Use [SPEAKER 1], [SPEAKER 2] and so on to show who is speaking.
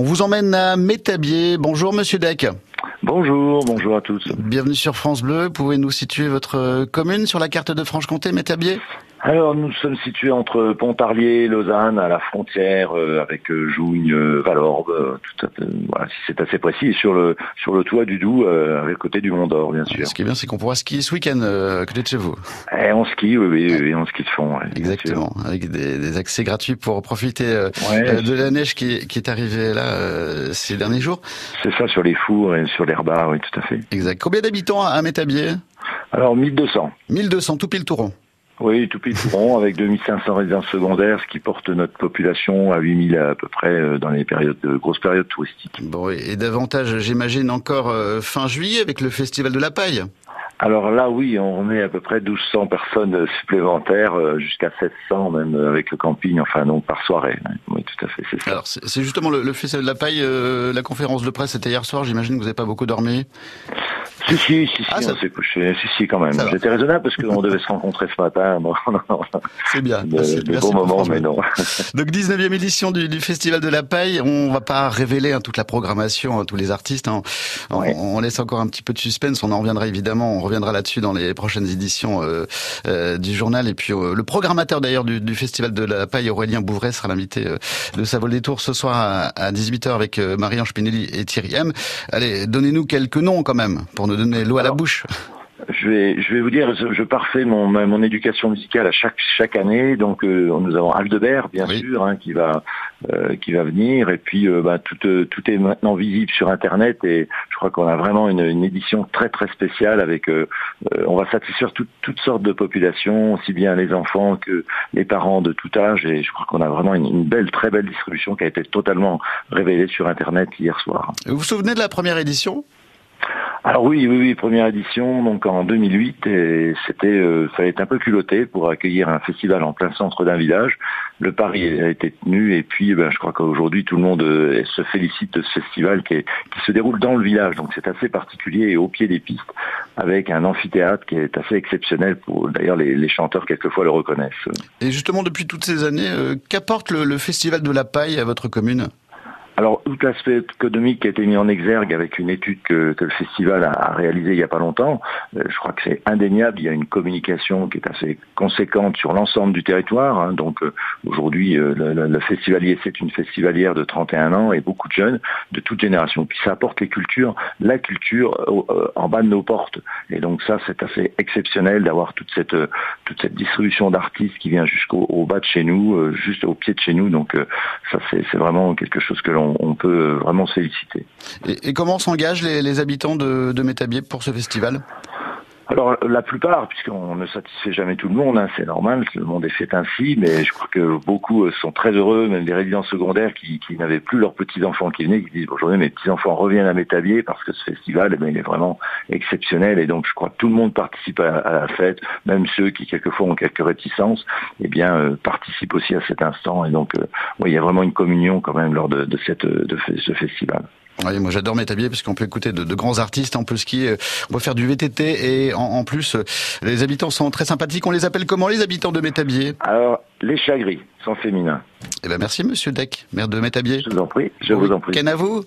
[SPEAKER 1] On vous emmène à Métabier. Bonjour Monsieur Deck.
[SPEAKER 2] Bonjour, bonjour à tous.
[SPEAKER 1] Bienvenue sur France Bleu. Pouvez-nous situer votre commune sur la carte de Franche-Comté, Métabier?
[SPEAKER 2] Alors nous sommes situés entre Pontarlier, Lausanne, à la frontière euh, avec euh, Jougne, euh, Valorbe, tout à, voilà, si c'est assez précis, et sur le sur le toit du Doubs, à côté du Mont d'Or, bien sûr.
[SPEAKER 1] Ce qui est bien, c'est qu'on pourra skier ce week-end à côté de chez vous.
[SPEAKER 2] Et eh, on skie, oui, oui, oui, on skie de fond.
[SPEAKER 1] Exactement, avec des, des, accès gratuits pour profiter de la neige qui, qui est arrivée là ces derniers jours.
[SPEAKER 2] C'est ça, sur les fours et sur l'herba, oui, tout à fait.
[SPEAKER 1] Exact. Combien d'habitants à Métabier?
[SPEAKER 2] Alors 1200.
[SPEAKER 1] 1200, tout pile touron.
[SPEAKER 2] Oui, tout pays touron avec 2500 résidences secondaires, ce qui porte notre population à 8000 à peu près euh, dans les périodes de grosses périodes touristiques.
[SPEAKER 1] Bon, et davantage, j'imagine encore euh, fin juillet avec le festival de la paille.
[SPEAKER 2] Alors là, oui, on est à peu près 1200 personnes supplémentaires, euh, jusqu'à 700 même avec le camping, enfin donc par soirée. Oui, tout à fait, c'est ça.
[SPEAKER 1] Alors c'est justement le, festival de la paille, la conférence de presse c'était hier soir, j'imagine que vous n'avez pas beaucoup dormi
[SPEAKER 2] si, si, si, ah, on s'est couché. Si, si, quand même. J'étais raisonnable parce qu'on devait se rencontrer ce matin.
[SPEAKER 1] C'est bien.
[SPEAKER 2] De, bons moments, mais non.
[SPEAKER 1] Donc, 19e édition du, du, Festival de la Paille. On va pas révéler hein, toute la programmation, hein, tous les artistes. Hein. On, laisse encore un petit peu de suspense. On en reviendra évidemment. On reviendra là-dessus dans les prochaines éditions euh, euh, du journal. Et puis, euh, le programmateur d'ailleurs du, du, Festival de la Paille, Aurélien Bouvray, sera l'invité de sa vol des tours ce soir à, à 18h avec Marie-Ange Spinelli et Thierry M. Allez, donnez-nous quelques noms quand même pour nous donner l'eau à la bouche.
[SPEAKER 2] Je vais, je vais vous dire, je, parfais mon, mon éducation musicale à chaque chaque année. Donc euh, nous avons Aldebert, bien sûr, hein, qui va euh, qui va venir, et puis euh, bah, tout tout est maintenant visible sur Internet. Et je crois qu'on a vraiment une, une, édition très très spéciale avec. on va satisfaire toutes sortes de populations, aussi bien les enfants que les parents de tout âge. Et je crois qu'on a vraiment une, une, belle, très belle distribution qui a été totalement révélée sur Internet hier soir.
[SPEAKER 1] Vous vous souvenez de la première édition?
[SPEAKER 2] Alors oui, oui, oui, première édition, donc en 2008, et c'était, euh, ça un peu culotté pour accueillir un festival en plein centre d'un village. Le pari a été tenu, et puis, ben, je crois qu'aujourd'hui tout le monde euh, se félicite de ce festival qui, qui se déroule dans le village, donc c'est assez particulier et au pied des pistes, avec un amphithéâtre qui est assez exceptionnel. Pour d'ailleurs, les, chanteurs quelquefois le reconnaissent.
[SPEAKER 1] Et justement, depuis toutes ces années, euh, qu'apporte le festival de la paille à votre commune?
[SPEAKER 2] Alors, tout l'aspect économique qui a été mis en exergue avec une étude que, le festival a, réalisée il n'y a pas longtemps, euh, je crois que c'est indéniable. Il y a une communication qui est assez conséquente sur l'ensemble du territoire. Hein. donc, euh, aujourd'hui, euh, le, festivalier, c'est une festivalière de 31 ans et beaucoup de jeunes de toute génération. Puis ça apporte les cultures, la culture en bas de nos portes. Et donc ça, c'est assez exceptionnel d'avoir toute cette toute cette distribution d'artistes qui vient jusqu'au bas de chez nous, juste au pied de chez nous. Donc ça, c'est vraiment quelque chose que l'on on, peut vraiment.
[SPEAKER 1] Et, comment s'engagent les, habitants de, de Métabier pour ce festival?
[SPEAKER 2] Alors la plupart, puisqu'on ne satisfait jamais tout le monde, hein, c'est normal, le monde est fait ainsi, mais je crois que beaucoup euh, sont très heureux, même des résidents secondaires qui, n'avaient plus leurs petits-enfants qui venaient, qui disent aujourd'hui mes petits-enfants reviennent à Métabier parce que ce festival, eh il est vraiment exceptionnel et donc je crois que tout le monde participe à, la fête, même ceux qui quelquefois ont quelques réticences, eh bien euh, participent aussi à cet instant et donc euh, il y a vraiment une communion quand même lors de, cette, de ce festival.
[SPEAKER 1] Oui, moi j'adore Métabier parce qu'on peut écouter de, grands artistes, on peut skier, on peut faire du VTT et en, plus les habitants sont très sympathiques. On les appelle comment les habitants de Métabier
[SPEAKER 2] Alors les chagris sont féminins.
[SPEAKER 1] Eh ben merci Monsieur Deck, maire de Métabier.
[SPEAKER 2] Je vous en prie, je vous en prie.
[SPEAKER 1] Ken à vous.